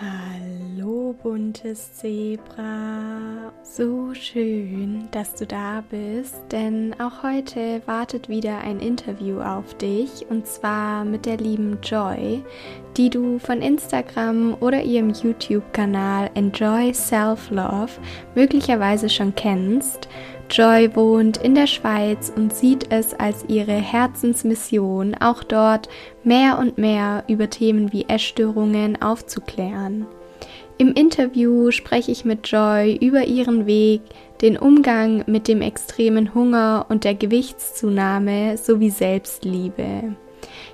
Hallo buntes Zebra, so schön, dass du da bist, denn auch heute wartet wieder ein Interview auf dich und zwar mit der lieben Joy, die du von Instagram oder ihrem YouTube-Kanal Enjoy Self Love möglicherweise schon kennst. Joy wohnt in der Schweiz und sieht es als ihre Herzensmission, auch dort mehr und mehr über Themen wie Essstörungen aufzuklären. Im Interview spreche ich mit Joy über ihren Weg, den Umgang mit dem extremen Hunger und der Gewichtszunahme sowie Selbstliebe.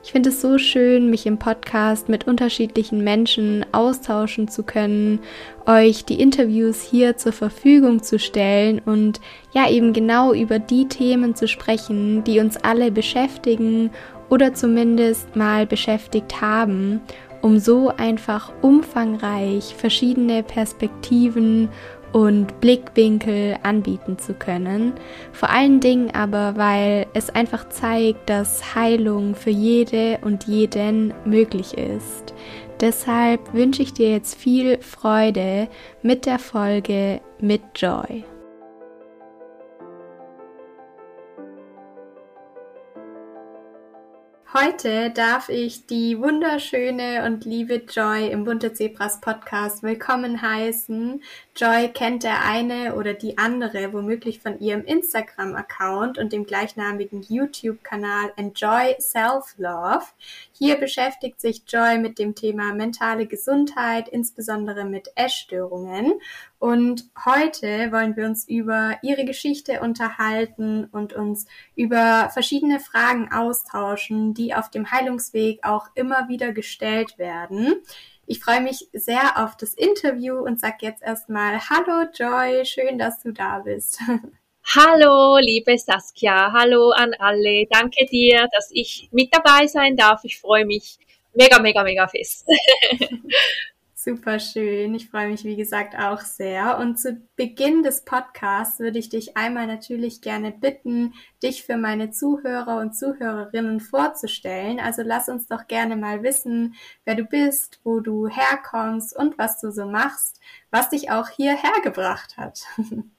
Ich finde es so schön, mich im Podcast mit unterschiedlichen Menschen austauschen zu können, euch die Interviews hier zur Verfügung zu stellen und ja eben genau über die Themen zu sprechen, die uns alle beschäftigen oder zumindest mal beschäftigt haben, um so einfach umfangreich verschiedene Perspektiven und Blickwinkel anbieten zu können. Vor allen Dingen aber, weil es einfach zeigt, dass Heilung für jede und jeden möglich ist. Deshalb wünsche ich dir jetzt viel Freude mit der Folge mit Joy. Heute darf ich die wunderschöne und liebe Joy im Bunte Zebras Podcast willkommen heißen. Joy kennt der eine oder die andere womöglich von ihrem Instagram-Account und dem gleichnamigen YouTube-Kanal Enjoy Self-Love. Hier beschäftigt sich Joy mit dem Thema mentale Gesundheit, insbesondere mit Essstörungen. Und heute wollen wir uns über ihre Geschichte unterhalten und uns über verschiedene Fragen austauschen, die auf dem Heilungsweg auch immer wieder gestellt werden. Ich freue mich sehr auf das Interview und sage jetzt erstmal Hallo Joy, schön, dass du da bist. Hallo, liebe Saskia, hallo an alle. Danke dir, dass ich mit dabei sein darf. Ich freue mich mega, mega, mega fest. Super schön. Ich freue mich, wie gesagt, auch sehr. Und zu Beginn des Podcasts würde ich dich einmal natürlich gerne bitten, dich für meine Zuhörer und Zuhörerinnen vorzustellen. Also lass uns doch gerne mal wissen, wer du bist, wo du herkommst und was du so machst, was dich auch hierher gebracht hat.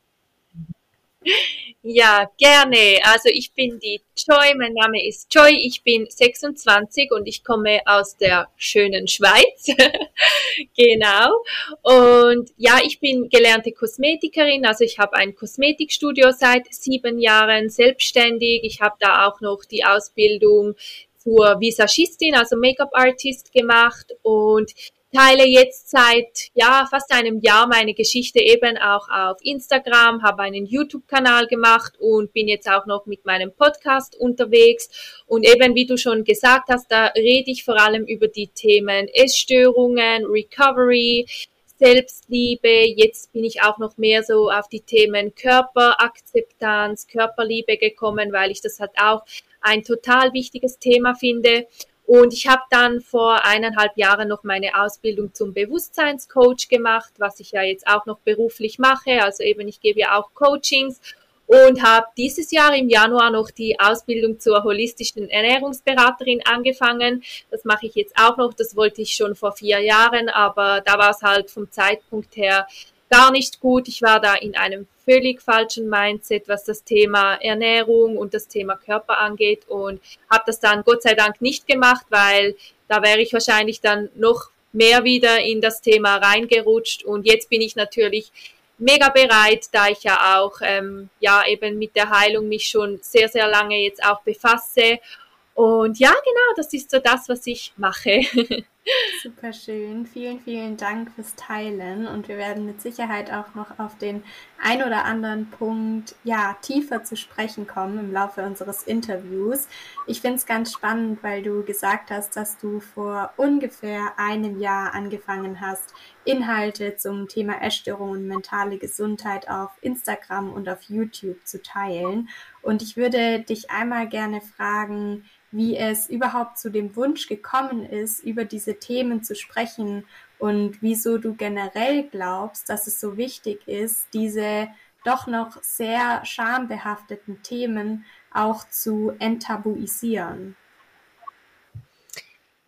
Ja, gerne. Also ich bin die Joy, mein Name ist Joy, ich bin 26 und ich komme aus der schönen Schweiz. genau. Und ja, ich bin gelernte Kosmetikerin, also ich habe ein Kosmetikstudio seit sieben Jahren selbstständig. Ich habe da auch noch die Ausbildung zur Visagistin, also Make-up-Artist gemacht und teile jetzt seit ja fast einem Jahr meine Geschichte eben auch auf Instagram, habe einen YouTube-Kanal gemacht und bin jetzt auch noch mit meinem Podcast unterwegs. Und eben wie du schon gesagt hast, da rede ich vor allem über die Themen Essstörungen, Recovery, Selbstliebe. Jetzt bin ich auch noch mehr so auf die Themen Körperakzeptanz, Körperliebe gekommen, weil ich das halt auch ein total wichtiges Thema finde. Und ich habe dann vor eineinhalb Jahren noch meine Ausbildung zum Bewusstseinscoach gemacht, was ich ja jetzt auch noch beruflich mache. Also eben, ich gebe ja auch Coachings und habe dieses Jahr im Januar noch die Ausbildung zur holistischen Ernährungsberaterin angefangen. Das mache ich jetzt auch noch. Das wollte ich schon vor vier Jahren, aber da war es halt vom Zeitpunkt her gar nicht gut. Ich war da in einem völlig falschen Mindset, was das Thema Ernährung und das Thema Körper angeht und habe das dann Gott sei Dank nicht gemacht, weil da wäre ich wahrscheinlich dann noch mehr wieder in das Thema reingerutscht und jetzt bin ich natürlich mega bereit, da ich ja auch ähm, ja eben mit der Heilung mich schon sehr sehr lange jetzt auch befasse und ja genau, das ist so das, was ich mache. Super schön. Vielen, vielen Dank fürs Teilen und wir werden mit Sicherheit auch noch auf den ein oder anderen Punkt ja tiefer zu sprechen kommen im Laufe unseres Interviews. Ich finde es ganz spannend, weil du gesagt hast, dass du vor ungefähr einem Jahr angefangen hast, Inhalte zum Thema Essstörung und mentale Gesundheit auf Instagram und auf YouTube zu teilen. Und ich würde dich einmal gerne fragen, wie es überhaupt zu dem Wunsch gekommen ist, über diese Themen zu sprechen und wieso du generell glaubst, dass es so wichtig ist, diese doch noch sehr schambehafteten Themen auch zu enttabuisieren.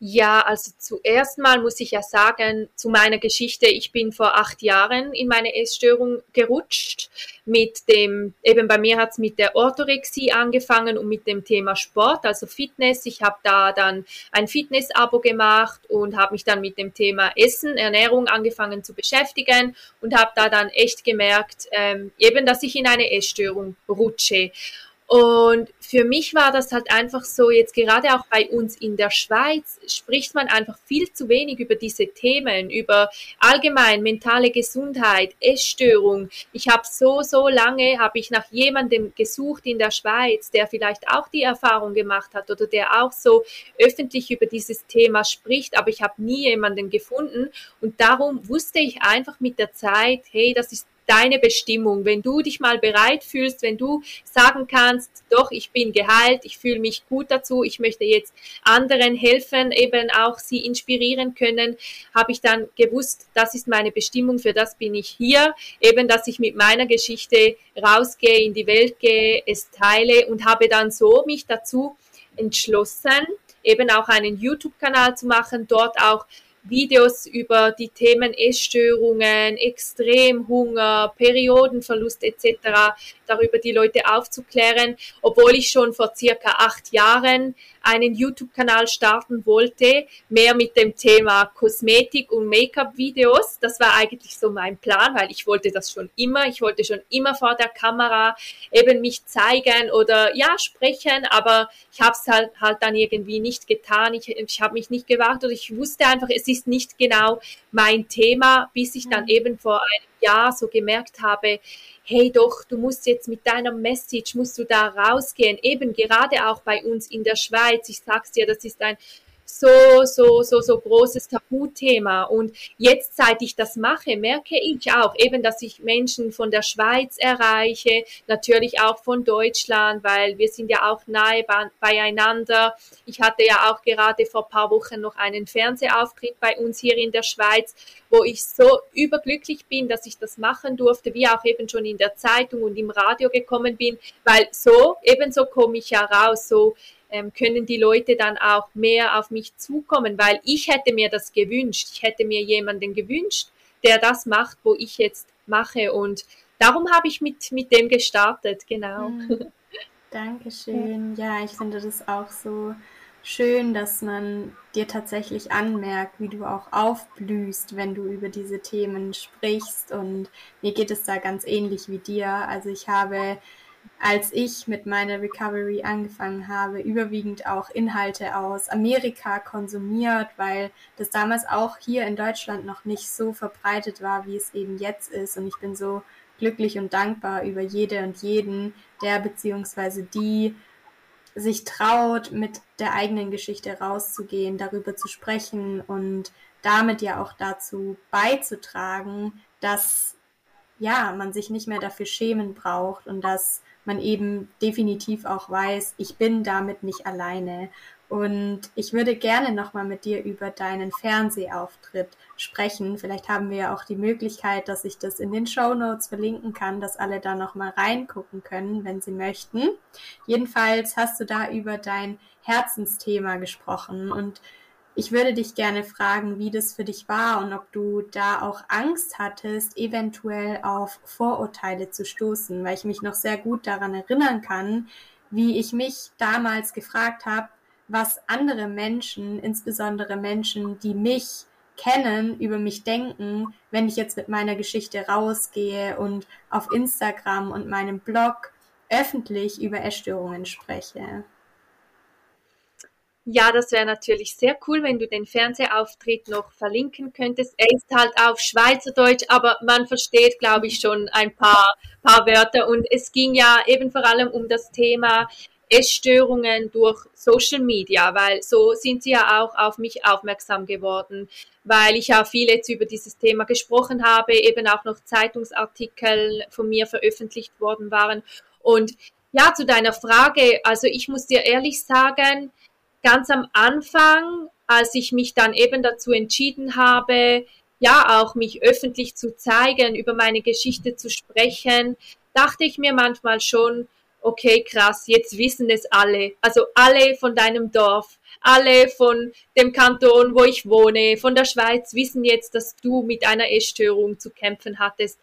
Ja, also zuerst mal muss ich ja sagen, zu meiner Geschichte, ich bin vor acht Jahren in meine Essstörung gerutscht. Mit dem, eben bei mir hat's mit der Orthorexie angefangen und mit dem Thema Sport, also Fitness. Ich habe da dann ein Fitness-Abo gemacht und habe mich dann mit dem Thema Essen, Ernährung angefangen zu beschäftigen und habe da dann echt gemerkt, ähm, eben, dass ich in eine Essstörung rutsche. Und für mich war das halt einfach so, jetzt gerade auch bei uns in der Schweiz spricht man einfach viel zu wenig über diese Themen, über allgemein mentale Gesundheit, Essstörung. Ich habe so, so lange, habe ich nach jemandem gesucht in der Schweiz, der vielleicht auch die Erfahrung gemacht hat oder der auch so öffentlich über dieses Thema spricht, aber ich habe nie jemanden gefunden. Und darum wusste ich einfach mit der Zeit, hey, das ist deine Bestimmung. Wenn du dich mal bereit fühlst, wenn du sagen kannst, doch, ich bin geheilt, ich fühle mich gut dazu, ich möchte jetzt anderen helfen, eben auch sie inspirieren können, habe ich dann gewusst, das ist meine Bestimmung, für das bin ich hier, eben, dass ich mit meiner Geschichte rausgehe, in die Welt gehe, es teile und habe dann so mich dazu entschlossen, eben auch einen YouTube-Kanal zu machen, dort auch Videos über die Themen Essstörungen, Extremhunger, Periodenverlust etc. darüber die Leute aufzuklären, obwohl ich schon vor circa acht Jahren einen YouTube-Kanal starten wollte, mehr mit dem Thema Kosmetik und Make-up-Videos. Das war eigentlich so mein Plan, weil ich wollte das schon immer. Ich wollte schon immer vor der Kamera eben mich zeigen oder ja sprechen, aber ich habe es halt, halt dann irgendwie nicht getan. Ich, ich habe mich nicht gewagt oder ich wusste einfach, es ist nicht genau mein Thema, bis ich dann mhm. eben vor einem Jahr so gemerkt habe, hey doch, du musst jetzt mit deiner Message, musst du da rausgehen, eben gerade auch bei uns in der Schweiz, ich sag's dir, das ist ein so, so, so, so großes Tabuthema. Und jetzt, seit ich das mache, merke ich auch eben, dass ich Menschen von der Schweiz erreiche, natürlich auch von Deutschland, weil wir sind ja auch nahe beieinander. Ich hatte ja auch gerade vor paar Wochen noch einen Fernsehauftritt bei uns hier in der Schweiz, wo ich so überglücklich bin, dass ich das machen durfte, wie auch eben schon in der Zeitung und im Radio gekommen bin, weil so, ebenso komme ich ja raus, so ähm, können die Leute dann auch mehr auf mich zukommen, weil ich hätte mir das gewünscht. Ich hätte mir jemanden gewünscht, der das macht, wo ich jetzt mache. Und darum habe ich mit, mit dem gestartet, genau. Mhm. Dankeschön. Ja, ich finde das auch so schön, dass man dir tatsächlich anmerkt, wie du auch aufblühst, wenn du über diese Themen sprichst. Und mir geht es da ganz ähnlich wie dir. Also ich habe als ich mit meiner Recovery angefangen habe, überwiegend auch Inhalte aus Amerika konsumiert, weil das damals auch hier in Deutschland noch nicht so verbreitet war, wie es eben jetzt ist. Und ich bin so glücklich und dankbar über jede und jeden, der beziehungsweise die sich traut, mit der eigenen Geschichte rauszugehen, darüber zu sprechen und damit ja auch dazu beizutragen, dass ja, man sich nicht mehr dafür schämen braucht und dass man eben definitiv auch weiß, ich bin damit nicht alleine. Und ich würde gerne nochmal mit dir über deinen Fernsehauftritt sprechen. Vielleicht haben wir ja auch die Möglichkeit, dass ich das in den Show Notes verlinken kann, dass alle da nochmal reingucken können, wenn sie möchten. Jedenfalls hast du da über dein Herzensthema gesprochen und ich würde dich gerne fragen, wie das für dich war und ob du da auch Angst hattest, eventuell auf Vorurteile zu stoßen, weil ich mich noch sehr gut daran erinnern kann, wie ich mich damals gefragt habe, was andere Menschen, insbesondere Menschen, die mich kennen, über mich denken, wenn ich jetzt mit meiner Geschichte rausgehe und auf Instagram und meinem Blog öffentlich über Essstörungen spreche. Ja, das wäre natürlich sehr cool, wenn du den Fernsehauftritt noch verlinken könntest. Er ist halt auf Schweizerdeutsch, aber man versteht, glaube ich, schon ein paar, paar Wörter. Und es ging ja eben vor allem um das Thema Essstörungen durch Social Media, weil so sind sie ja auch auf mich aufmerksam geworden, weil ich ja viel jetzt über dieses Thema gesprochen habe, eben auch noch Zeitungsartikel von mir veröffentlicht worden waren. Und ja, zu deiner Frage, also ich muss dir ehrlich sagen, ganz am Anfang, als ich mich dann eben dazu entschieden habe, ja, auch mich öffentlich zu zeigen, über meine Geschichte zu sprechen, dachte ich mir manchmal schon, okay, krass, jetzt wissen es alle. Also alle von deinem Dorf, alle von dem Kanton, wo ich wohne, von der Schweiz wissen jetzt, dass du mit einer Essstörung zu kämpfen hattest.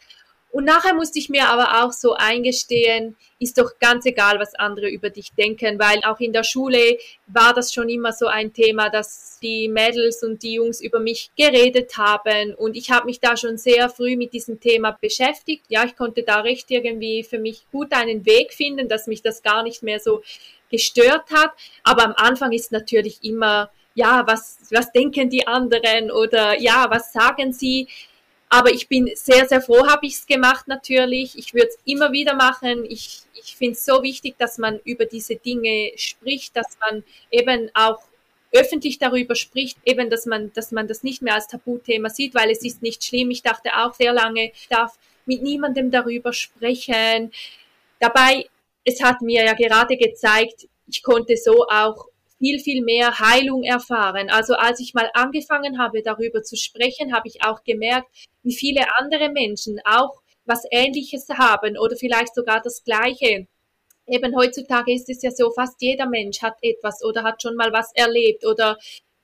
Und nachher musste ich mir aber auch so eingestehen, ist doch ganz egal, was andere über dich denken, weil auch in der Schule war das schon immer so ein Thema, dass die Mädels und die Jungs über mich geredet haben und ich habe mich da schon sehr früh mit diesem Thema beschäftigt. Ja, ich konnte da recht irgendwie für mich gut einen Weg finden, dass mich das gar nicht mehr so gestört hat. Aber am Anfang ist natürlich immer, ja, was, was denken die anderen oder ja, was sagen sie? Aber ich bin sehr, sehr froh, habe ich es gemacht natürlich. Ich würde es immer wieder machen. Ich, ich finde es so wichtig, dass man über diese Dinge spricht, dass man eben auch öffentlich darüber spricht, eben, dass man, dass man das nicht mehr als Tabuthema sieht, weil es ist nicht schlimm. Ich dachte auch sehr lange, ich darf mit niemandem darüber sprechen. Dabei, es hat mir ja gerade gezeigt, ich konnte so auch viel, viel mehr Heilung erfahren. Also als ich mal angefangen habe, darüber zu sprechen, habe ich auch gemerkt, wie viele andere Menschen auch was Ähnliches haben oder vielleicht sogar das Gleiche. Eben heutzutage ist es ja so, fast jeder Mensch hat etwas oder hat schon mal was erlebt oder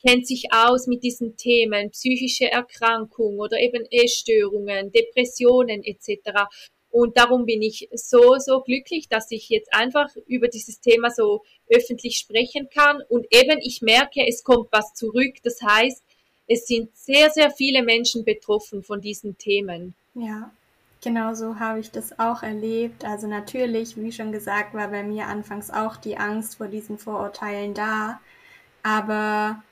kennt sich aus mit diesen Themen, psychische Erkrankung oder eben Essstörungen, Depressionen etc. Und darum bin ich so, so glücklich, dass ich jetzt einfach über dieses Thema so öffentlich sprechen kann. Und eben, ich merke, es kommt was zurück. Das heißt, es sind sehr, sehr viele Menschen betroffen von diesen Themen. Ja, genau so habe ich das auch erlebt. Also natürlich, wie schon gesagt, war bei mir anfangs auch die Angst vor diesen Vorurteilen da. Aber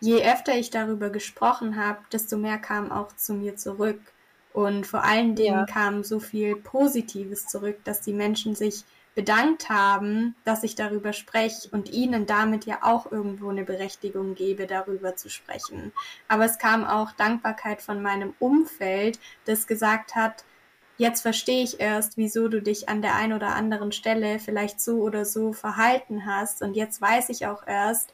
je öfter ich darüber gesprochen habe, desto mehr kam auch zu mir zurück. Und vor allen Dingen ja. kam so viel Positives zurück, dass die Menschen sich bedankt haben, dass ich darüber spreche und ihnen damit ja auch irgendwo eine Berechtigung gebe, darüber zu sprechen. Aber es kam auch Dankbarkeit von meinem Umfeld, das gesagt hat, jetzt verstehe ich erst, wieso du dich an der einen oder anderen Stelle vielleicht so oder so verhalten hast und jetzt weiß ich auch erst,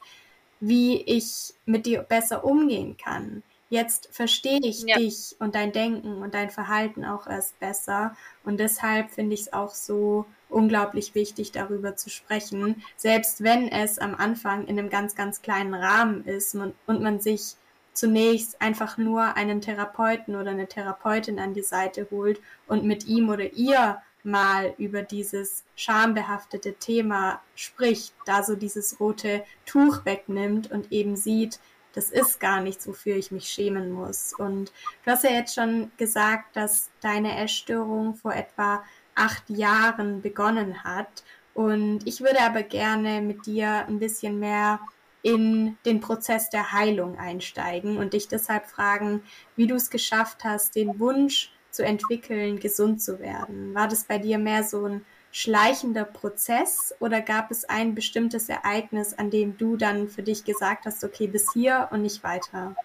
wie ich mit dir besser umgehen kann. Jetzt verstehe ich ja. dich und dein Denken und dein Verhalten auch erst besser. Und deshalb finde ich es auch so unglaublich wichtig, darüber zu sprechen, selbst wenn es am Anfang in einem ganz, ganz kleinen Rahmen ist und man sich zunächst einfach nur einen Therapeuten oder eine Therapeutin an die Seite holt und mit ihm oder ihr mal über dieses schambehaftete Thema spricht, da so dieses rote Tuch wegnimmt und eben sieht, das ist gar nichts, wofür ich mich schämen muss. Und du hast ja jetzt schon gesagt, dass deine Essstörung vor etwa acht Jahren begonnen hat. Und ich würde aber gerne mit dir ein bisschen mehr in den Prozess der Heilung einsteigen und dich deshalb fragen, wie du es geschafft hast, den Wunsch zu entwickeln, gesund zu werden. War das bei dir mehr so ein schleichender Prozess oder gab es ein bestimmtes Ereignis, an dem du dann für dich gesagt hast, okay, bis hier und nicht weiter?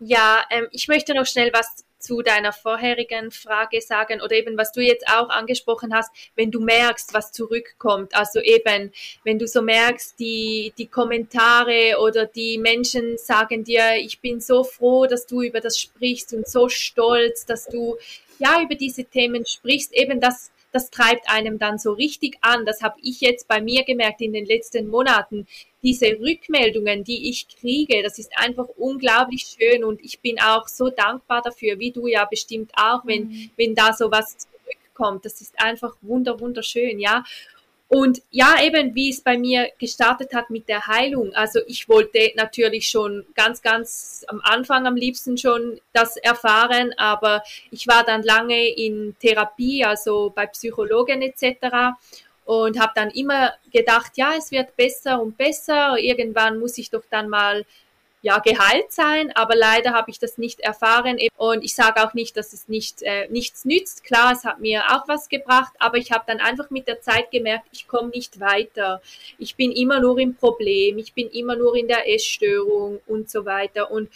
Ja, ähm, ich möchte noch schnell was zu deiner vorherigen Frage sagen oder eben was du jetzt auch angesprochen hast, wenn du merkst, was zurückkommt. Also eben, wenn du so merkst, die, die Kommentare oder die Menschen sagen dir, ich bin so froh, dass du über das sprichst und so stolz, dass du ja über diese Themen sprichst, eben das, das treibt einem dann so richtig an. Das habe ich jetzt bei mir gemerkt in den letzten Monaten. Diese Rückmeldungen, die ich kriege, das ist einfach unglaublich schön und ich bin auch so dankbar dafür, wie du ja bestimmt auch, wenn, mhm. wenn da so was zurückkommt. Das ist einfach wunder, wunderschön, ja. Und ja, eben wie es bei mir gestartet hat mit der Heilung. Also ich wollte natürlich schon ganz, ganz am Anfang am liebsten schon das erfahren, aber ich war dann lange in Therapie, also bei Psychologen etc. Und habe dann immer gedacht, ja, es wird besser und besser. Irgendwann muss ich doch dann mal ja, geheilt sein, aber leider habe ich das nicht erfahren und ich sage auch nicht, dass es nicht, äh, nichts nützt. Klar, es hat mir auch was gebracht, aber ich habe dann einfach mit der Zeit gemerkt, ich komme nicht weiter. Ich bin immer nur im Problem, ich bin immer nur in der Essstörung und so weiter und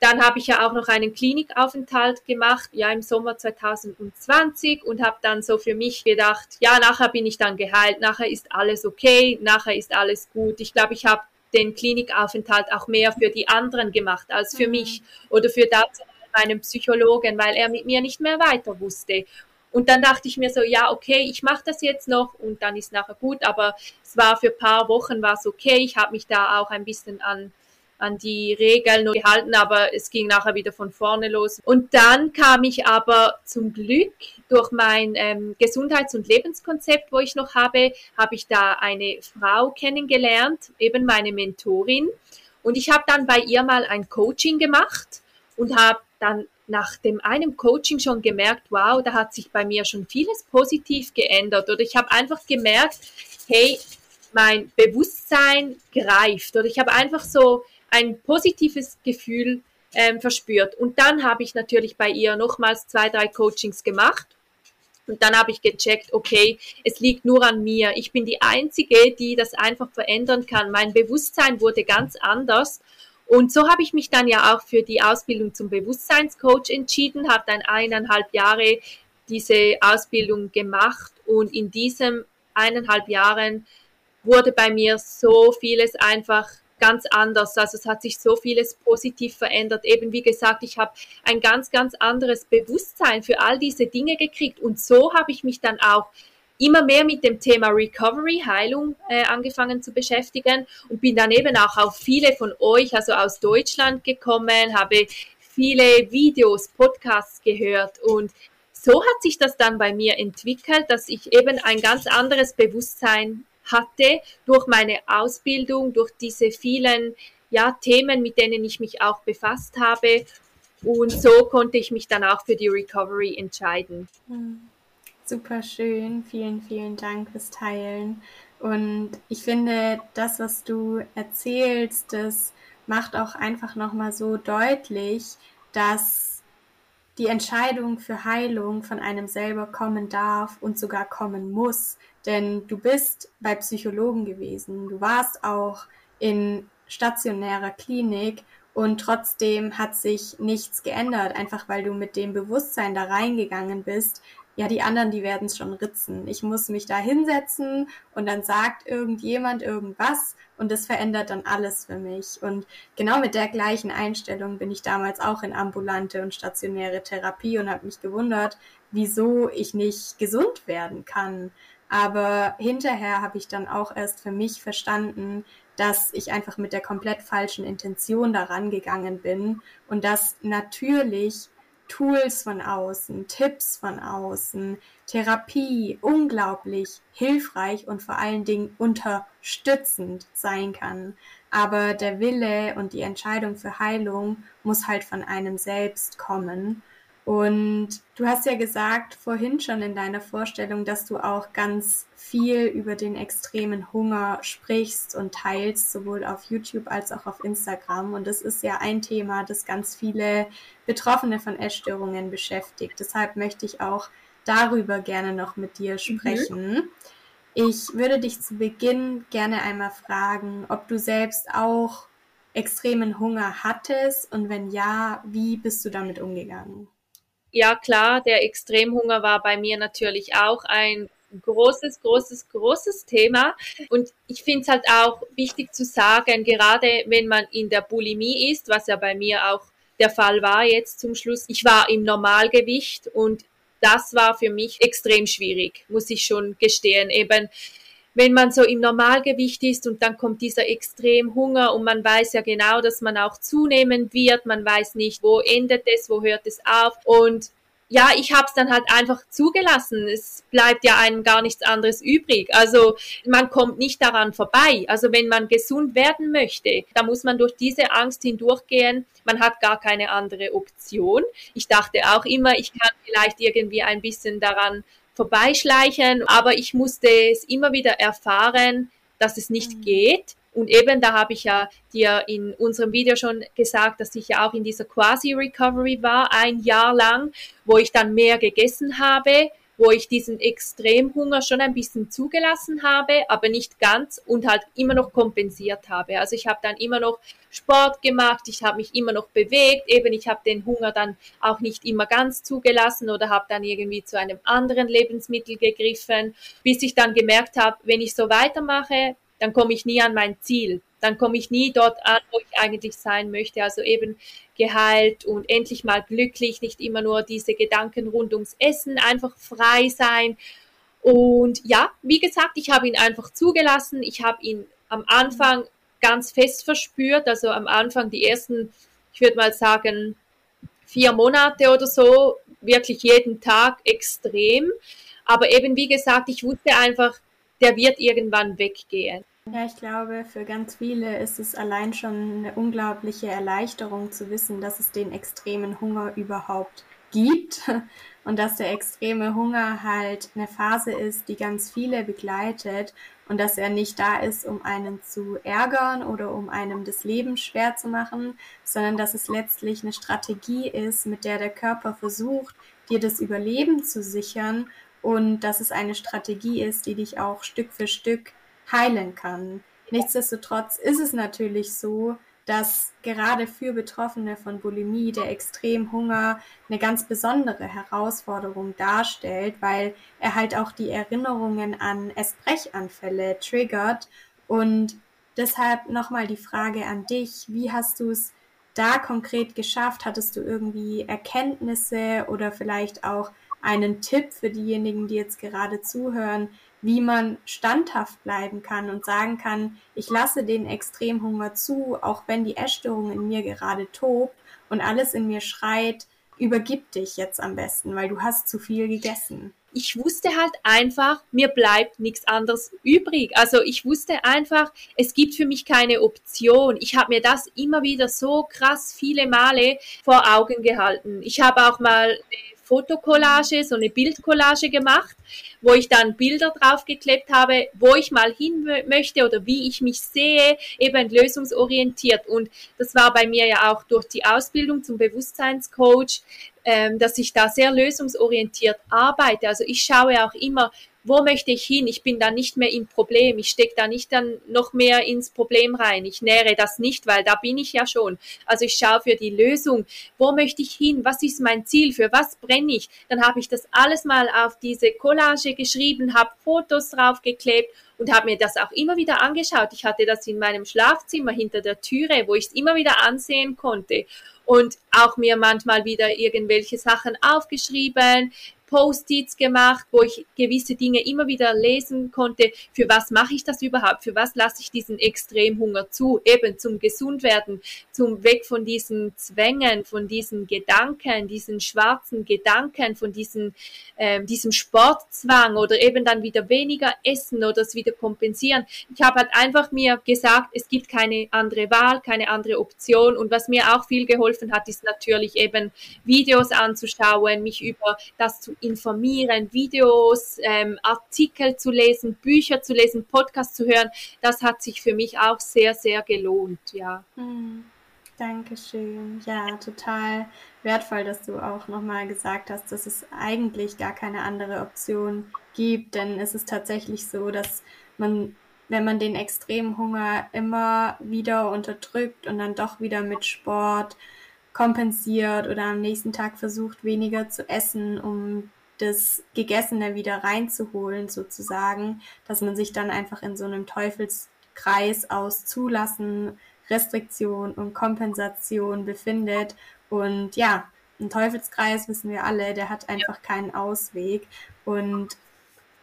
dann habe ich ja auch noch einen Klinikaufenthalt gemacht, ja im Sommer 2020 und habe dann so für mich gedacht, ja, nachher bin ich dann geheilt, nachher ist alles okay, nachher ist alles gut. Ich glaube, ich habe den Klinikaufenthalt auch mehr für die anderen gemacht als für mhm. mich oder für das meinem Psychologen, weil er mit mir nicht mehr weiter wusste. Und dann dachte ich mir so, ja, okay, ich mache das jetzt noch und dann ist nachher gut. Aber es war für ein paar Wochen war es okay. Ich habe mich da auch ein bisschen an an die Regeln gehalten, aber es ging nachher wieder von vorne los. Und dann kam ich aber zum Glück durch mein ähm, Gesundheits- und Lebenskonzept, wo ich noch habe, habe ich da eine Frau kennengelernt, eben meine Mentorin. Und ich habe dann bei ihr mal ein Coaching gemacht und habe dann nach dem einem Coaching schon gemerkt, wow, da hat sich bei mir schon vieles positiv geändert. Oder ich habe einfach gemerkt, hey, mein Bewusstsein greift. Oder ich habe einfach so ein positives Gefühl ähm, verspürt. Und dann habe ich natürlich bei ihr nochmals zwei, drei Coachings gemacht. Und dann habe ich gecheckt, okay, es liegt nur an mir. Ich bin die Einzige, die das einfach verändern kann. Mein Bewusstsein wurde ganz anders. Und so habe ich mich dann ja auch für die Ausbildung zum Bewusstseinscoach entschieden, habe dann eineinhalb Jahre diese Ausbildung gemacht und in diesen eineinhalb Jahren wurde bei mir so vieles einfach ganz anders. Also es hat sich so vieles positiv verändert. Eben wie gesagt, ich habe ein ganz, ganz anderes Bewusstsein für all diese Dinge gekriegt. Und so habe ich mich dann auch immer mehr mit dem Thema Recovery, Heilung äh, angefangen zu beschäftigen und bin dann eben auch auf viele von euch, also aus Deutschland gekommen, habe viele Videos, Podcasts gehört und so hat sich das dann bei mir entwickelt, dass ich eben ein ganz anderes Bewusstsein hatte durch meine Ausbildung, durch diese vielen ja, Themen, mit denen ich mich auch befasst habe. Und so konnte ich mich dann auch für die Recovery entscheiden. Hm. Super schön. Vielen, vielen Dank fürs Teilen. Und ich finde, das, was du erzählst, das macht auch einfach nochmal so deutlich, dass die Entscheidung für Heilung von einem selber kommen darf und sogar kommen muss. Denn du bist bei Psychologen gewesen, du warst auch in stationärer Klinik und trotzdem hat sich nichts geändert, einfach weil du mit dem Bewusstsein da reingegangen bist. Ja, die anderen, die werden es schon ritzen. Ich muss mich da hinsetzen und dann sagt irgendjemand irgendwas und das verändert dann alles für mich. Und genau mit der gleichen Einstellung bin ich damals auch in ambulante und stationäre Therapie und habe mich gewundert, wieso ich nicht gesund werden kann. Aber hinterher habe ich dann auch erst für mich verstanden, dass ich einfach mit der komplett falschen Intention daran gegangen bin und dass natürlich Tools von außen, Tipps von außen, Therapie unglaublich hilfreich und vor allen Dingen unterstützend sein kann. Aber der Wille und die Entscheidung für Heilung muss halt von einem selbst kommen. Und du hast ja gesagt vorhin schon in deiner Vorstellung, dass du auch ganz viel über den extremen Hunger sprichst und teilst, sowohl auf YouTube als auch auf Instagram. Und das ist ja ein Thema, das ganz viele Betroffene von Essstörungen beschäftigt. Deshalb möchte ich auch darüber gerne noch mit dir mhm. sprechen. Mhm. Ich würde dich zu Beginn gerne einmal fragen, ob du selbst auch extremen Hunger hattest und wenn ja, wie bist du damit umgegangen? Ja klar, der Extremhunger war bei mir natürlich auch ein großes, großes, großes Thema. Und ich finde es halt auch wichtig zu sagen, gerade wenn man in der Bulimie ist, was ja bei mir auch der Fall war jetzt zum Schluss, ich war im Normalgewicht und das war für mich extrem schwierig, muss ich schon gestehen. Eben wenn man so im Normalgewicht ist und dann kommt dieser extrem Hunger und man weiß ja genau, dass man auch zunehmen wird, man weiß nicht, wo endet es, wo hört es auf und ja, ich habe es dann halt einfach zugelassen. Es bleibt ja einem gar nichts anderes übrig. Also man kommt nicht daran vorbei. Also wenn man gesund werden möchte, da muss man durch diese Angst hindurchgehen. Man hat gar keine andere Option. Ich dachte auch immer, ich kann vielleicht irgendwie ein bisschen daran vorbeischleichen, aber ich musste es immer wieder erfahren, dass es nicht mhm. geht. Und eben, da habe ich ja dir in unserem Video schon gesagt, dass ich ja auch in dieser Quasi-Recovery war, ein Jahr lang, wo ich dann mehr gegessen habe, wo ich diesen Extremhunger schon ein bisschen zugelassen habe, aber nicht ganz und halt immer noch kompensiert habe. Also ich habe dann immer noch Sport gemacht, ich habe mich immer noch bewegt, eben ich habe den Hunger dann auch nicht immer ganz zugelassen oder habe dann irgendwie zu einem anderen Lebensmittel gegriffen, bis ich dann gemerkt habe, wenn ich so weitermache, dann komme ich nie an mein Ziel. Dann komme ich nie dort an, wo ich eigentlich sein möchte. Also eben geheilt und endlich mal glücklich, nicht immer nur diese Gedanken rund ums Essen, einfach frei sein. Und ja, wie gesagt, ich habe ihn einfach zugelassen. Ich habe ihn am Anfang ganz fest verspürt. Also am Anfang die ersten, ich würde mal sagen, vier Monate oder so, wirklich jeden Tag extrem. Aber eben wie gesagt, ich wusste einfach, der wird irgendwann weggehen. Ja, ich glaube, für ganz viele ist es allein schon eine unglaubliche Erleichterung zu wissen, dass es den extremen Hunger überhaupt gibt und dass der extreme Hunger halt eine Phase ist, die ganz viele begleitet und dass er nicht da ist, um einen zu ärgern oder um einem das Leben schwer zu machen, sondern dass es letztlich eine Strategie ist, mit der der Körper versucht, dir das Überleben zu sichern und dass es eine Strategie ist, die dich auch Stück für Stück heilen kann. Nichtsdestotrotz ist es natürlich so, dass gerade für Betroffene von Bulimie der Extremhunger eine ganz besondere Herausforderung darstellt, weil er halt auch die Erinnerungen an Essbrechanfälle triggert. Und deshalb nochmal die Frage an dich, wie hast du es da konkret geschafft? Hattest du irgendwie Erkenntnisse oder vielleicht auch einen Tipp für diejenigen, die jetzt gerade zuhören, wie man standhaft bleiben kann und sagen kann, ich lasse den Extremhunger zu, auch wenn die Essstörung in mir gerade tobt und alles in mir schreit, übergib dich jetzt am besten, weil du hast zu viel gegessen. Ich wusste halt einfach, mir bleibt nichts anderes übrig. Also ich wusste einfach, es gibt für mich keine Option. Ich habe mir das immer wieder so krass viele Male vor Augen gehalten. Ich habe auch mal Fotokollage, so eine Bildcollage gemacht, wo ich dann Bilder draufgeklebt habe, wo ich mal hin möchte oder wie ich mich sehe, eben lösungsorientiert. Und das war bei mir ja auch durch die Ausbildung zum Bewusstseinscoach, ähm, dass ich da sehr lösungsorientiert arbeite. Also ich schaue auch immer, wo möchte ich hin? Ich bin da nicht mehr im Problem. Ich stecke da nicht dann noch mehr ins Problem rein. Ich nähere das nicht, weil da bin ich ja schon. Also ich schaue für die Lösung. Wo möchte ich hin? Was ist mein Ziel? Für was brenne ich? Dann habe ich das alles mal auf diese Collage geschrieben, habe Fotos draufgeklebt und habe mir das auch immer wieder angeschaut. Ich hatte das in meinem Schlafzimmer hinter der Türe, wo ich es immer wieder ansehen konnte und auch mir manchmal wieder irgendwelche Sachen aufgeschrieben, Post-its gemacht, wo ich gewisse Dinge immer wieder lesen konnte. Für was mache ich das überhaupt? Für was lasse ich diesen Extremhunger zu? Eben zum Gesundwerden, zum Weg von diesen Zwängen, von diesen Gedanken, diesen schwarzen Gedanken, von diesen, ähm, diesem Sportzwang oder eben dann wieder weniger essen oder es wieder kompensieren. Ich habe halt einfach mir gesagt, es gibt keine andere Wahl, keine andere Option. Und was mir auch viel geholfen hat, ist natürlich eben Videos anzuschauen, mich über das zu informieren, Videos, ähm, Artikel zu lesen, Bücher zu lesen, Podcasts zu hören, das hat sich für mich auch sehr, sehr gelohnt, ja. Hm. Dankeschön. Ja, total wertvoll, dass du auch nochmal gesagt hast, dass es eigentlich gar keine andere Option gibt, denn es ist tatsächlich so, dass man, wenn man den extremen Hunger immer wieder unterdrückt und dann doch wieder mit Sport kompensiert oder am nächsten Tag versucht, weniger zu essen, um das Gegessene wieder reinzuholen, sozusagen, dass man sich dann einfach in so einem Teufelskreis aus Zulassen, Restriktion und Kompensation befindet. Und ja, ein Teufelskreis wissen wir alle, der hat einfach keinen Ausweg. Und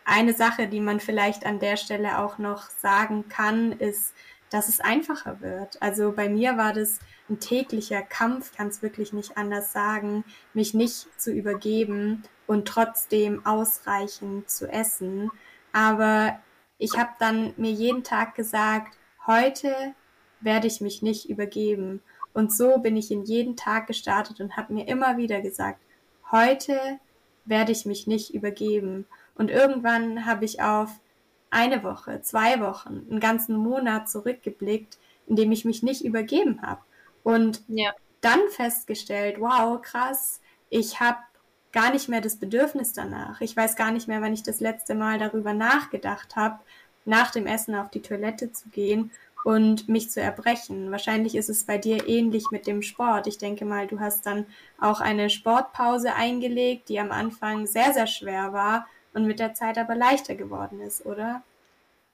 eine Sache, die man vielleicht an der Stelle auch noch sagen kann, ist, dass es einfacher wird. Also bei mir war das ein täglicher Kampf, kann es wirklich nicht anders sagen, mich nicht zu übergeben und trotzdem ausreichend zu essen. Aber ich habe dann mir jeden Tag gesagt, heute werde ich mich nicht übergeben. Und so bin ich in jeden Tag gestartet und habe mir immer wieder gesagt, heute werde ich mich nicht übergeben. Und irgendwann habe ich auf eine Woche, zwei Wochen, einen ganzen Monat zurückgeblickt, in dem ich mich nicht übergeben habe. Und ja. dann festgestellt, wow, krass, ich habe gar nicht mehr das Bedürfnis danach. Ich weiß gar nicht mehr, wann ich das letzte Mal darüber nachgedacht habe, nach dem Essen auf die Toilette zu gehen und mich zu erbrechen. Wahrscheinlich ist es bei dir ähnlich mit dem Sport. Ich denke mal, du hast dann auch eine Sportpause eingelegt, die am Anfang sehr, sehr schwer war und mit der Zeit aber leichter geworden ist, oder?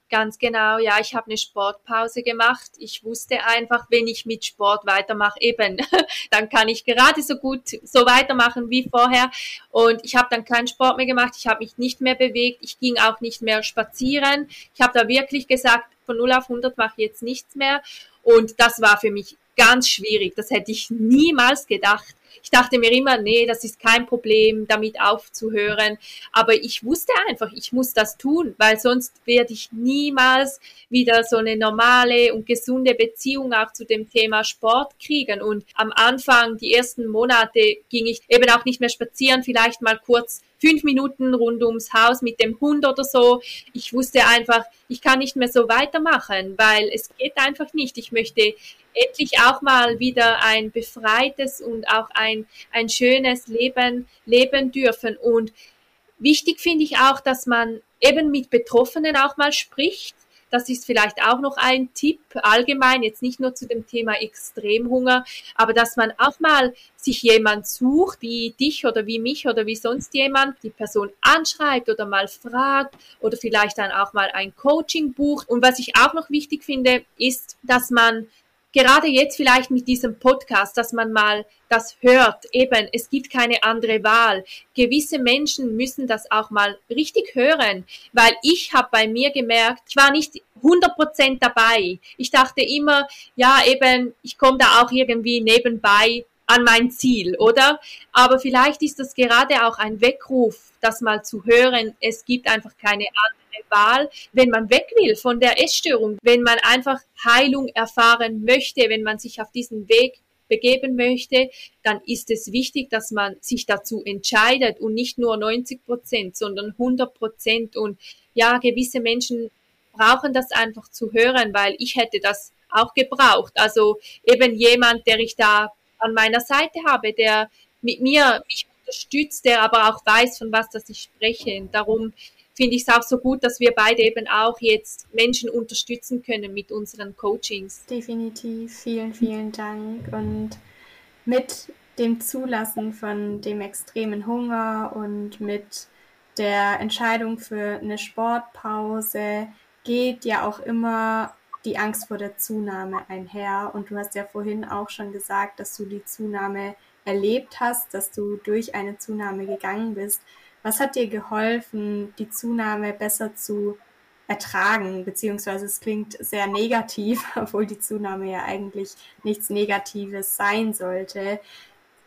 Ganz genau, ja, ich habe eine Sportpause gemacht. Ich wusste einfach, wenn ich mit Sport weitermache, eben, dann kann ich gerade so gut so weitermachen wie vorher. Und ich habe dann keinen Sport mehr gemacht, ich habe mich nicht mehr bewegt, ich ging auch nicht mehr spazieren. Ich habe da wirklich gesagt, von 0 auf 100 mache ich jetzt nichts mehr. Und das war für mich ganz schwierig. Das hätte ich niemals gedacht. Ich dachte mir immer, nee, das ist kein Problem, damit aufzuhören. Aber ich wusste einfach, ich muss das tun, weil sonst werde ich niemals wieder so eine normale und gesunde Beziehung auch zu dem Thema Sport kriegen. Und am Anfang, die ersten Monate, ging ich eben auch nicht mehr spazieren, vielleicht mal kurz fünf Minuten rund ums Haus mit dem Hund oder so. Ich wusste einfach, ich kann nicht mehr so weitermachen, weil es geht einfach nicht. Ich möchte endlich auch mal wieder ein befreites und auch ein, ein schönes Leben leben dürfen. Und wichtig finde ich auch, dass man eben mit Betroffenen auch mal spricht das ist vielleicht auch noch ein Tipp allgemein, jetzt nicht nur zu dem Thema Extremhunger, aber dass man auch mal sich jemand sucht, wie dich oder wie mich oder wie sonst jemand, die Person anschreibt oder mal fragt oder vielleicht dann auch mal ein Coaching bucht. Und was ich auch noch wichtig finde, ist, dass man gerade jetzt vielleicht mit diesem Podcast, dass man mal das hört, eben, es gibt keine andere Wahl. Gewisse Menschen müssen das auch mal richtig hören, weil ich habe bei mir gemerkt, ich war nicht 100% dabei. Ich dachte immer, ja, eben, ich komme da auch irgendwie nebenbei an mein Ziel, oder? Aber vielleicht ist das gerade auch ein Weckruf, das mal zu hören. Es gibt einfach keine andere Wahl, wenn man weg will von der Essstörung, wenn man einfach Heilung erfahren möchte, wenn man sich auf diesen Weg begeben möchte, dann ist es wichtig, dass man sich dazu entscheidet und nicht nur 90 Prozent, sondern 100 Prozent. Und ja, gewisse Menschen brauchen das einfach zu hören, weil ich hätte das auch gebraucht. Also eben jemand, der ich da an meiner Seite habe, der mit mir mich unterstützt, der aber auch weiß, von was das ich spreche. Und darum finde ich es auch so gut, dass wir beide eben auch jetzt Menschen unterstützen können mit unseren Coachings. Definitiv, vielen, vielen Dank. Und mit dem Zulassen von dem extremen Hunger und mit der Entscheidung für eine Sportpause geht ja auch immer die Angst vor der Zunahme einher. Und du hast ja vorhin auch schon gesagt, dass du die Zunahme erlebt hast, dass du durch eine Zunahme gegangen bist. Was hat dir geholfen, die Zunahme besser zu ertragen? Beziehungsweise es klingt sehr negativ, obwohl die Zunahme ja eigentlich nichts Negatives sein sollte.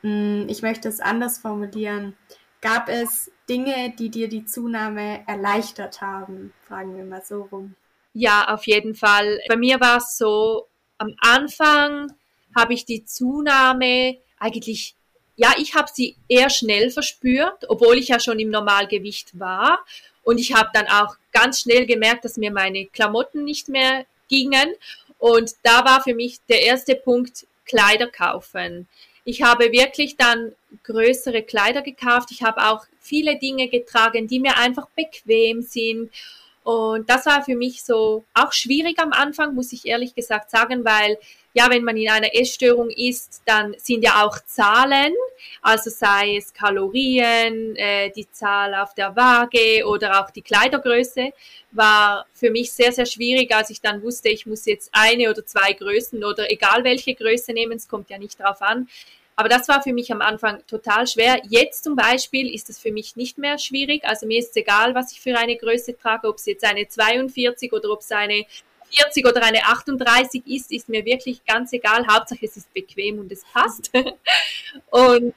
Hm, ich möchte es anders formulieren. Gab es Dinge, die dir die Zunahme erleichtert haben? Fragen wir mal so rum. Ja, auf jeden Fall. Bei mir war es so, am Anfang habe ich die Zunahme eigentlich ja, ich habe sie eher schnell verspürt, obwohl ich ja schon im Normalgewicht war. Und ich habe dann auch ganz schnell gemerkt, dass mir meine Klamotten nicht mehr gingen. Und da war für mich der erste Punkt Kleider kaufen. Ich habe wirklich dann größere Kleider gekauft. Ich habe auch viele Dinge getragen, die mir einfach bequem sind. Und das war für mich so auch schwierig am Anfang, muss ich ehrlich gesagt sagen, weil ja, wenn man in einer Essstörung ist, dann sind ja auch Zahlen, also sei es Kalorien, äh, die Zahl auf der Waage oder auch die Kleidergröße, war für mich sehr, sehr schwierig, als ich dann wusste, ich muss jetzt eine oder zwei Größen oder egal welche Größe nehmen, es kommt ja nicht drauf an. Aber das war für mich am Anfang total schwer. Jetzt zum Beispiel ist es für mich nicht mehr schwierig. Also mir ist es egal, was ich für eine Größe trage, ob es jetzt eine 42 oder ob es eine 40 oder eine 38 ist, ist mir wirklich ganz egal. Hauptsache es ist bequem und es passt. und,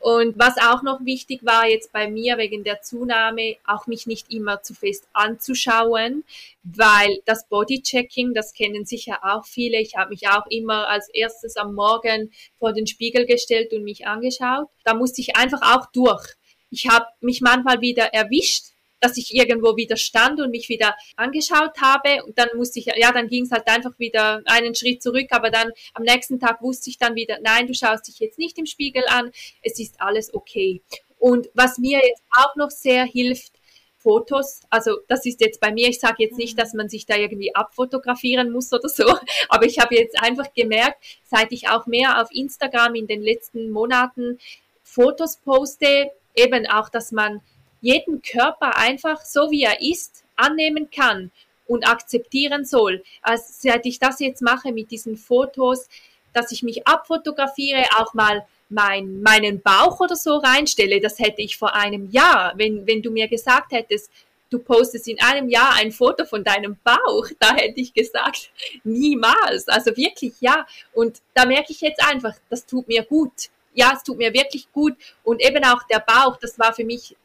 und was auch noch wichtig war jetzt bei mir wegen der Zunahme, auch mich nicht immer zu fest anzuschauen, weil das Bodychecking, das kennen sicher auch viele. Ich habe mich auch immer als erstes am Morgen vor den Spiegel gestellt und mich angeschaut. Da musste ich einfach auch durch. Ich habe mich manchmal wieder erwischt, dass ich irgendwo wieder stand und mich wieder angeschaut habe. Und dann musste ich, ja, dann ging es halt einfach wieder einen Schritt zurück, aber dann am nächsten Tag wusste ich dann wieder, nein, du schaust dich jetzt nicht im Spiegel an, es ist alles okay. Und was mir jetzt auch noch sehr hilft, Fotos, also das ist jetzt bei mir, ich sage jetzt nicht, dass man sich da irgendwie abfotografieren muss oder so, aber ich habe jetzt einfach gemerkt, seit ich auch mehr auf Instagram in den letzten Monaten Fotos poste, eben auch, dass man jeden Körper einfach so wie er ist annehmen kann und akzeptieren soll. Also seit ich das jetzt mache mit diesen Fotos, dass ich mich abfotografiere, auch mal mein, meinen Bauch oder so reinstelle, das hätte ich vor einem Jahr, wenn, wenn du mir gesagt hättest, du postest in einem Jahr ein Foto von deinem Bauch, da hätte ich gesagt, niemals. Also wirklich, ja. Und da merke ich jetzt einfach, das tut mir gut. Ja, es tut mir wirklich gut. Und eben auch der Bauch, das war für mich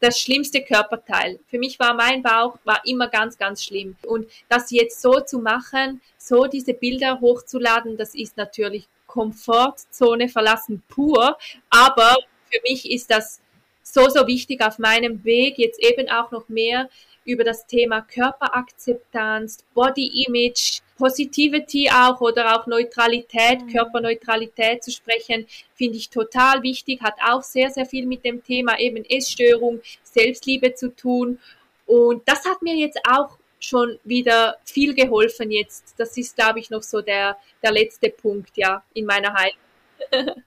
das schlimmste Körperteil. Für mich war mein Bauch war immer ganz, ganz schlimm. Und das jetzt so zu machen, so diese Bilder hochzuladen, das ist natürlich Komfortzone verlassen pur. Aber für mich ist das so, so wichtig auf meinem Weg, jetzt eben auch noch mehr über das Thema Körperakzeptanz, Body Image, Positivity auch oder auch Neutralität, mhm. Körperneutralität zu sprechen, finde ich total wichtig, hat auch sehr, sehr viel mit dem Thema eben Essstörung, Selbstliebe zu tun. Und das hat mir jetzt auch schon wieder viel geholfen jetzt. Das ist, glaube ich, noch so der, der letzte Punkt, ja, in meiner Heilung.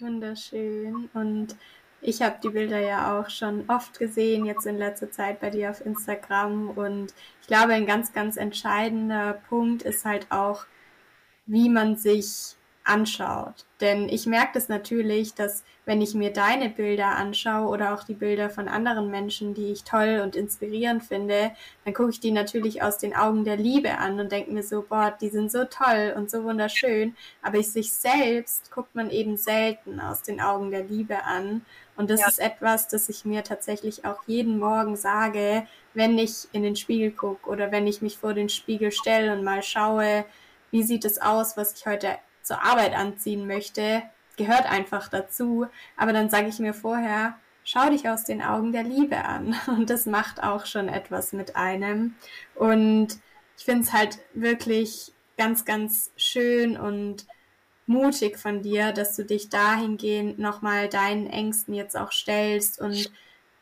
Wunderschön. Und ich habe die Bilder ja auch schon oft gesehen, jetzt in letzter Zeit bei dir auf Instagram. Und ich glaube, ein ganz, ganz entscheidender Punkt ist halt auch, wie man sich anschaut. Denn ich merke das natürlich, dass wenn ich mir deine Bilder anschaue oder auch die Bilder von anderen Menschen, die ich toll und inspirierend finde, dann gucke ich die natürlich aus den Augen der Liebe an und denke mir so, boah, die sind so toll und so wunderschön. Aber ich sich selbst guckt man eben selten aus den Augen der Liebe an. Und das ja. ist etwas, das ich mir tatsächlich auch jeden Morgen sage, wenn ich in den Spiegel gucke oder wenn ich mich vor den Spiegel stelle und mal schaue, wie sieht es aus, was ich heute zur Arbeit anziehen möchte, gehört einfach dazu. Aber dann sage ich mir vorher, schau dich aus den Augen der Liebe an. Und das macht auch schon etwas mit einem. Und ich finde es halt wirklich ganz, ganz schön und mutig von dir, dass du dich dahingehend nochmal deinen Ängsten jetzt auch stellst und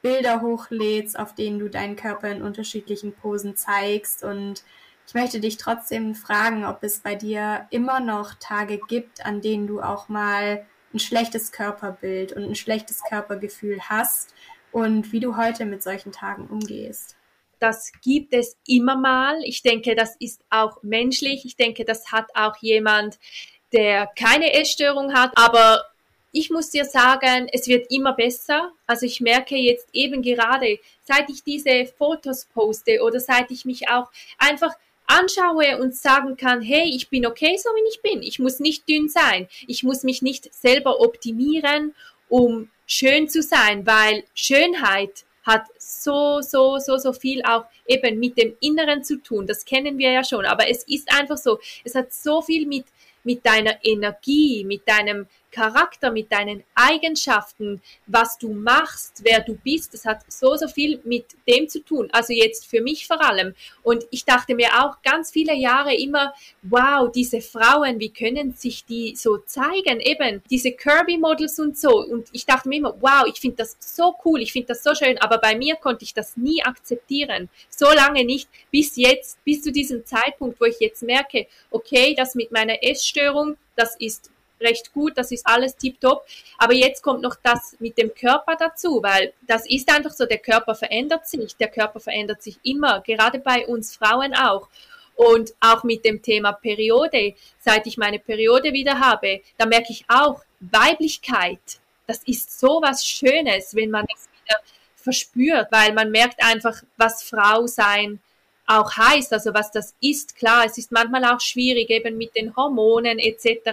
Bilder hochlädst, auf denen du deinen Körper in unterschiedlichen Posen zeigst und ich möchte dich trotzdem fragen, ob es bei dir immer noch Tage gibt, an denen du auch mal ein schlechtes Körperbild und ein schlechtes Körpergefühl hast und wie du heute mit solchen Tagen umgehst. Das gibt es immer mal. Ich denke, das ist auch menschlich. Ich denke, das hat auch jemand, der keine Essstörung hat. Aber ich muss dir sagen, es wird immer besser. Also ich merke jetzt eben gerade, seit ich diese Fotos poste oder seit ich mich auch einfach anschaue und sagen kann, hey, ich bin okay, so wie ich bin. Ich muss nicht dünn sein. Ich muss mich nicht selber optimieren, um schön zu sein, weil Schönheit hat so, so, so, so viel auch eben mit dem Inneren zu tun. Das kennen wir ja schon. Aber es ist einfach so. Es hat so viel mit, mit deiner Energie, mit deinem Charakter, mit deinen Eigenschaften, was du machst, wer du bist, das hat so, so viel mit dem zu tun. Also jetzt für mich vor allem. Und ich dachte mir auch ganz viele Jahre immer, wow, diese Frauen, wie können sich die so zeigen? Eben diese Kirby-Models und so. Und ich dachte mir immer, wow, ich finde das so cool, ich finde das so schön. Aber bei mir konnte ich das nie akzeptieren. So lange nicht, bis jetzt, bis zu diesem Zeitpunkt, wo ich jetzt merke, okay, das mit meiner Essstörung, das ist recht gut, das ist alles tiptop. Aber jetzt kommt noch das mit dem Körper dazu, weil das ist einfach so, der Körper verändert sich, der Körper verändert sich immer, gerade bei uns Frauen auch. Und auch mit dem Thema Periode, seit ich meine Periode wieder habe, da merke ich auch, Weiblichkeit, das ist so was Schönes, wenn man das wieder verspürt, weil man merkt einfach, was Frau sein auch heißt, also was das ist. Klar, es ist manchmal auch schwierig eben mit den Hormonen etc.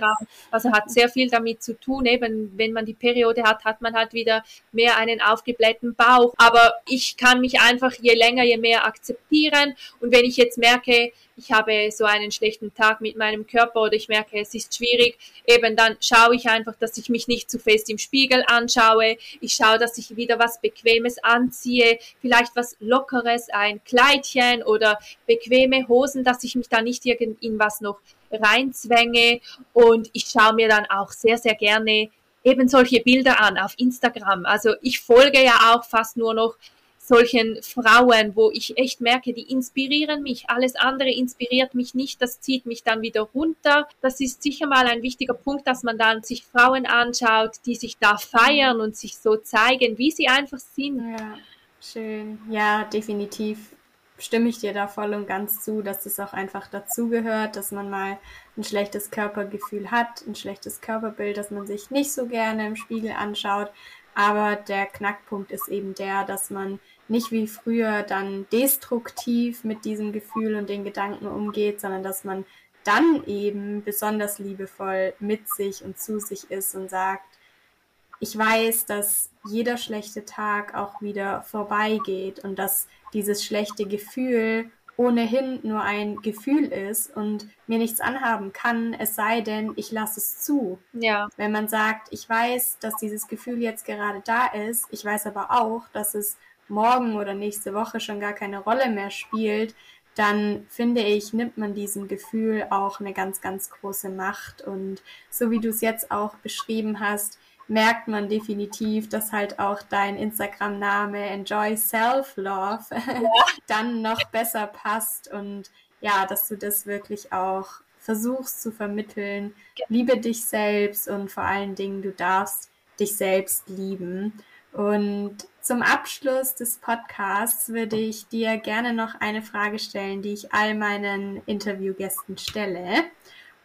Also hat sehr viel damit zu tun. Eben wenn man die Periode hat, hat man halt wieder mehr einen aufgeblähten Bauch. Aber ich kann mich einfach je länger, je mehr akzeptieren. Und wenn ich jetzt merke, ich habe so einen schlechten Tag mit meinem Körper oder ich merke, es ist schwierig, eben dann schaue ich einfach, dass ich mich nicht zu fest im Spiegel anschaue. Ich schaue, dass ich wieder was Bequemes anziehe, vielleicht was Lockeres, ein Kleidchen oder bequeme Hosen, dass ich mich da nicht in was noch reinzwänge. Und ich schaue mir dann auch sehr, sehr gerne eben solche Bilder an auf Instagram. Also ich folge ja auch fast nur noch solchen Frauen, wo ich echt merke, die inspirieren mich. Alles andere inspiriert mich nicht, das zieht mich dann wieder runter. Das ist sicher mal ein wichtiger Punkt, dass man dann sich Frauen anschaut, die sich da feiern und sich so zeigen, wie sie einfach sind. Ja, schön. Ja, definitiv stimme ich dir da voll und ganz zu, dass es auch einfach dazugehört, dass man mal ein schlechtes Körpergefühl hat, ein schlechtes Körperbild, dass man sich nicht so gerne im Spiegel anschaut. Aber der Knackpunkt ist eben der, dass man nicht wie früher dann destruktiv mit diesem Gefühl und den Gedanken umgeht, sondern dass man dann eben besonders liebevoll mit sich und zu sich ist und sagt, ich weiß, dass jeder schlechte Tag auch wieder vorbeigeht und dass dieses schlechte Gefühl ohnehin nur ein Gefühl ist und mir nichts anhaben kann, es sei denn, ich lasse es zu. Ja. Wenn man sagt, ich weiß, dass dieses Gefühl jetzt gerade da ist, ich weiß aber auch, dass es morgen oder nächste Woche schon gar keine Rolle mehr spielt, dann finde ich, nimmt man diesem Gefühl auch eine ganz, ganz große Macht. Und so wie du es jetzt auch beschrieben hast, merkt man definitiv, dass halt auch dein Instagram-Name Enjoy Self-Love ja. dann noch besser passt und ja, dass du das wirklich auch versuchst zu vermitteln. Liebe dich selbst und vor allen Dingen, du darfst dich selbst lieben. Und zum Abschluss des Podcasts würde ich dir gerne noch eine Frage stellen, die ich all meinen Interviewgästen stelle.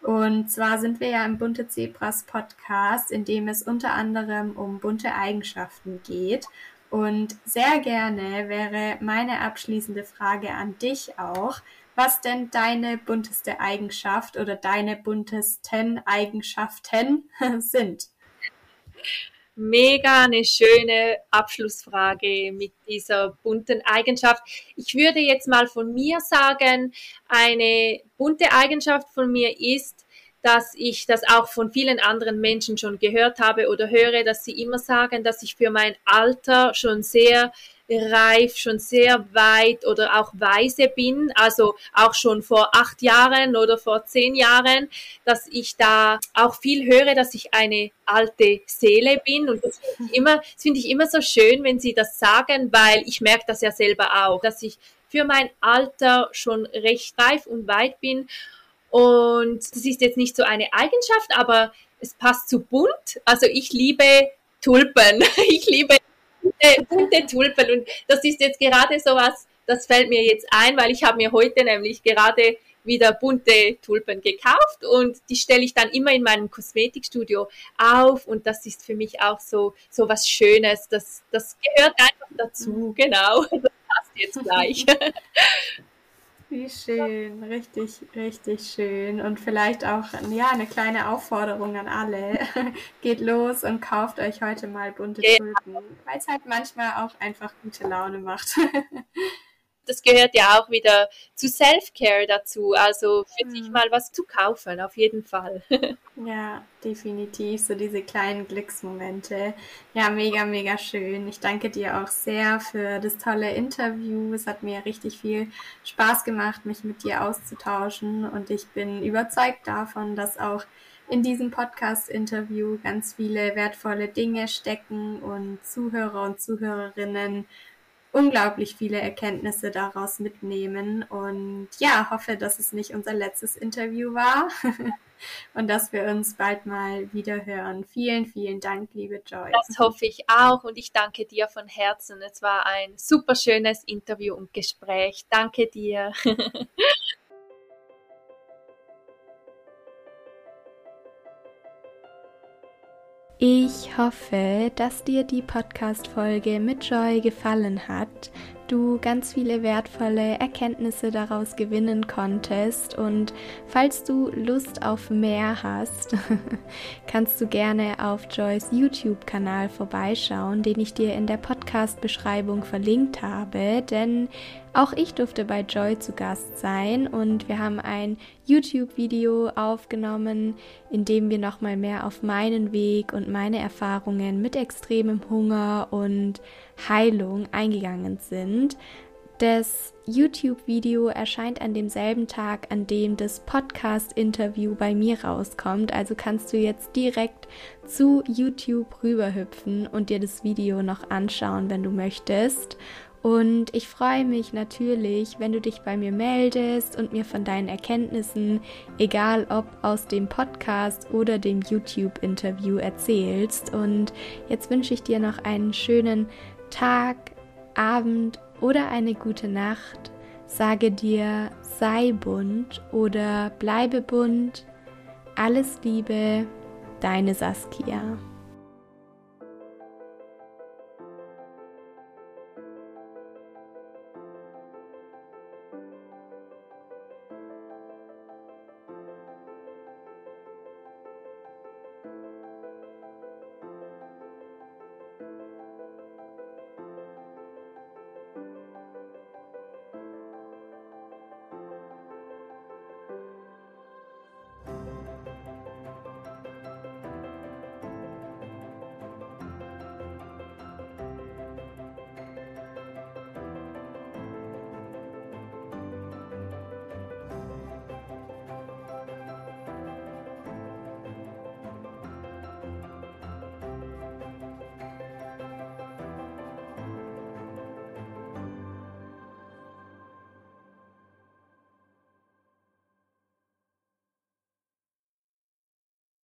Und zwar sind wir ja im Bunte Zebras Podcast, in dem es unter anderem um bunte Eigenschaften geht. Und sehr gerne wäre meine abschließende Frage an dich auch, was denn deine bunteste Eigenschaft oder deine buntesten Eigenschaften sind. Mega eine schöne Abschlussfrage mit dieser bunten Eigenschaft. Ich würde jetzt mal von mir sagen, eine bunte Eigenschaft von mir ist, dass ich das auch von vielen anderen Menschen schon gehört habe oder höre, dass sie immer sagen, dass ich für mein Alter schon sehr reif, schon sehr weit oder auch weise bin, also auch schon vor acht Jahren oder vor zehn Jahren, dass ich da auch viel höre, dass ich eine alte Seele bin und das finde ich immer, ich immer so schön, wenn sie das sagen, weil ich merke das ja selber auch, dass ich für mein Alter schon recht reif und weit bin und das ist jetzt nicht so eine Eigenschaft, aber es passt zu bunt. Also ich liebe Tulpen. Ich liebe bunte, bunte Tulpen. Und das ist jetzt gerade so was, das fällt mir jetzt ein, weil ich habe mir heute nämlich gerade wieder bunte Tulpen gekauft und die stelle ich dann immer in meinem Kosmetikstudio auf und das ist für mich auch so, so was Schönes. Das, das gehört einfach dazu, genau. Das passt jetzt gleich. Wie schön, richtig, richtig schön. Und vielleicht auch ja, eine kleine Aufforderung an alle. Geht los und kauft euch heute mal bunte Tulpen, weil es halt manchmal auch einfach gute Laune macht. das gehört ja auch wieder zu Self-Care dazu. Also für mhm. sich mal was zu kaufen, auf jeden Fall. ja, definitiv. So diese kleinen Glücksmomente. Ja, mega, mega schön. Ich danke dir auch sehr für das tolle Interview. Es hat mir richtig viel Spaß gemacht, mich mit dir auszutauschen. Und ich bin überzeugt davon, dass auch in diesem Podcast-Interview ganz viele wertvolle Dinge stecken und Zuhörer und Zuhörerinnen unglaublich viele Erkenntnisse daraus mitnehmen und ja, hoffe, dass es nicht unser letztes Interview war und dass wir uns bald mal wieder hören. Vielen, vielen Dank, liebe Joy. Das hoffe ich auch und ich danke dir von Herzen. Es war ein super schönes Interview und Gespräch. Danke dir. Ich hoffe, dass dir die Podcast-Folge mit Joy gefallen hat, du ganz viele wertvolle Erkenntnisse daraus gewinnen konntest. Und falls du Lust auf mehr hast, kannst du gerne auf Joys YouTube-Kanal vorbeischauen, den ich dir in der Podcast-Beschreibung verlinkt habe, denn auch ich durfte bei Joy zu Gast sein und wir haben ein YouTube-Video aufgenommen, in dem wir nochmal mehr auf meinen Weg und meine Erfahrungen mit extremem Hunger und Heilung eingegangen sind. Das YouTube-Video erscheint an demselben Tag, an dem das Podcast-Interview bei mir rauskommt. Also kannst du jetzt direkt zu YouTube rüberhüpfen und dir das Video noch anschauen, wenn du möchtest. Und ich freue mich natürlich, wenn du dich bei mir meldest und mir von deinen Erkenntnissen, egal ob aus dem Podcast oder dem YouTube-Interview, erzählst. Und jetzt wünsche ich dir noch einen schönen Tag, Abend oder eine gute Nacht. sage dir, sei bunt oder bleibe bunt. Alles Liebe, deine Saskia.